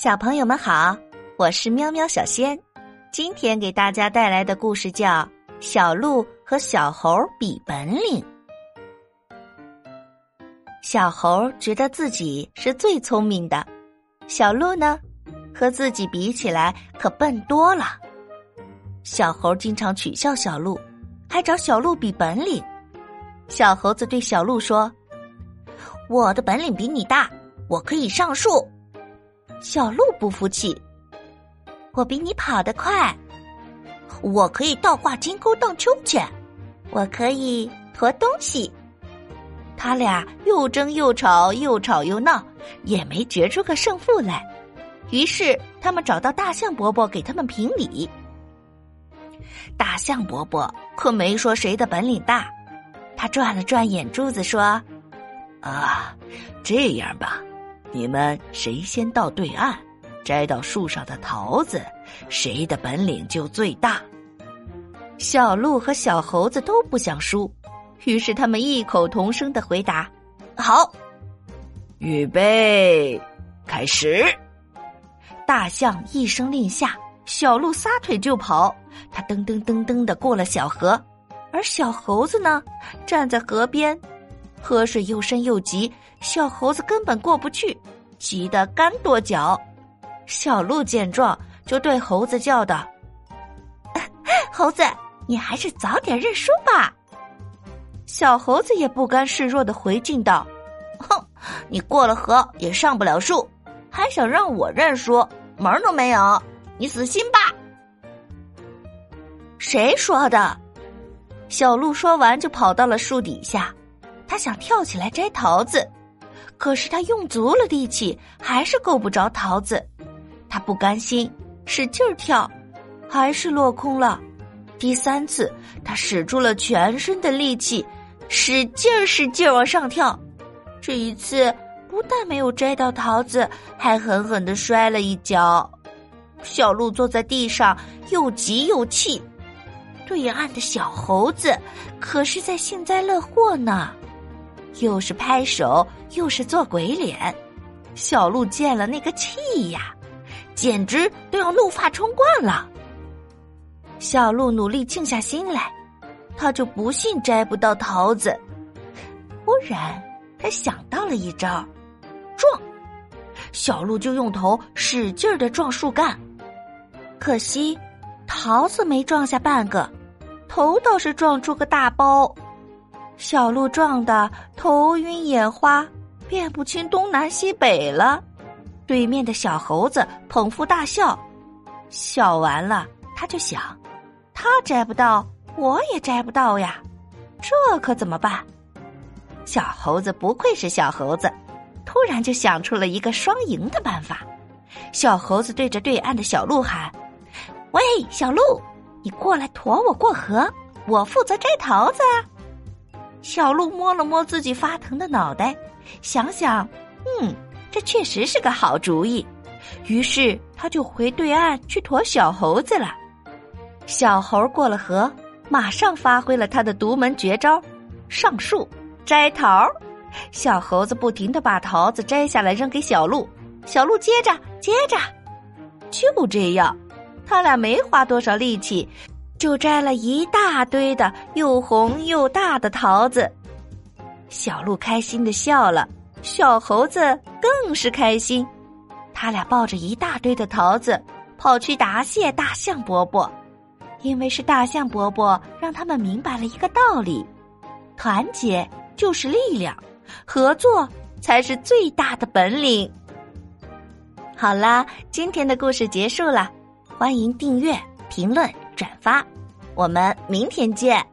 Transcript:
小朋友们好，我是喵喵小仙，今天给大家带来的故事叫《小鹿和小猴比本领》。小猴觉得自己是最聪明的，小鹿呢，和自己比起来可笨多了。小猴经常取笑小鹿，还找小鹿比本领。小猴子对小鹿说：“我的本领比你大，我可以上树。”小鹿不服气，我比你跑得快，我可以倒挂金钩荡秋千，我可以驮东西。他俩又争又吵，又吵又闹，也没决出个胜负来。于是他们找到大象伯伯给他们评理。大象伯伯可没说谁的本领大，他转了转眼珠子说：“啊，这样吧。”你们谁先到对岸，摘到树上的桃子，谁的本领就最大。小鹿和小猴子都不想输，于是他们异口同声的回答：“好。”预备，开始。大象一声令下，小鹿撒腿就跑。它噔噔噔噔的过了小河，而小猴子呢，站在河边。河水又深又急，小猴子根本过不去，急得干跺脚。小鹿见状，就对猴子叫道：“猴子，你还是早点认输吧。”小猴子也不甘示弱的回敬道：“哼，你过了河也上不了树，还想让我认输，门都没有！你死心吧！”谁说的？小鹿说完，就跑到了树底下。他想跳起来摘桃子，可是他用足了力气，还是够不着桃子。他不甘心，使劲儿跳，还是落空了。第三次，他使出了全身的力气，使劲儿使劲儿往上跳。这一次，不但没有摘到桃子，还狠狠的摔了一跤。小鹿坐在地上，又急又气。对岸的小猴子可是在幸灾乐祸呢。又是拍手，又是做鬼脸，小鹿见了那个气呀，简直都要怒发冲冠了。小鹿努力静下心来，他就不信摘不到桃子。忽然，他想到了一招，撞！小鹿就用头使劲的撞树干，可惜桃子没撞下半个，头倒是撞出个大包。小鹿撞得头晕眼花，辨不清东南西北了。对面的小猴子捧腹大笑，笑完了，他就想：他摘不到，我也摘不到呀，这可怎么办？小猴子不愧是小猴子，突然就想出了一个双赢的办法。小猴子对着对岸的小鹿喊：“喂，小鹿，你过来驮我过河，我负责摘桃子。”小鹿摸了摸自己发疼的脑袋，想想，嗯，这确实是个好主意。于是他就回对岸去驮小猴子了。小猴过了河，马上发挥了他的独门绝招——上树摘桃。小猴子不停的把桃子摘下来扔给小鹿，小鹿接着接着，就这样，他俩没花多少力气。就摘了一大堆的又红又大的桃子，小鹿开心的笑了，小猴子更是开心。他俩抱着一大堆的桃子，跑去答谢大象伯伯，因为是大象伯伯让他们明白了一个道理：团结就是力量，合作才是最大的本领。好啦，今天的故事结束了，欢迎订阅、评论。转发，我们明天见。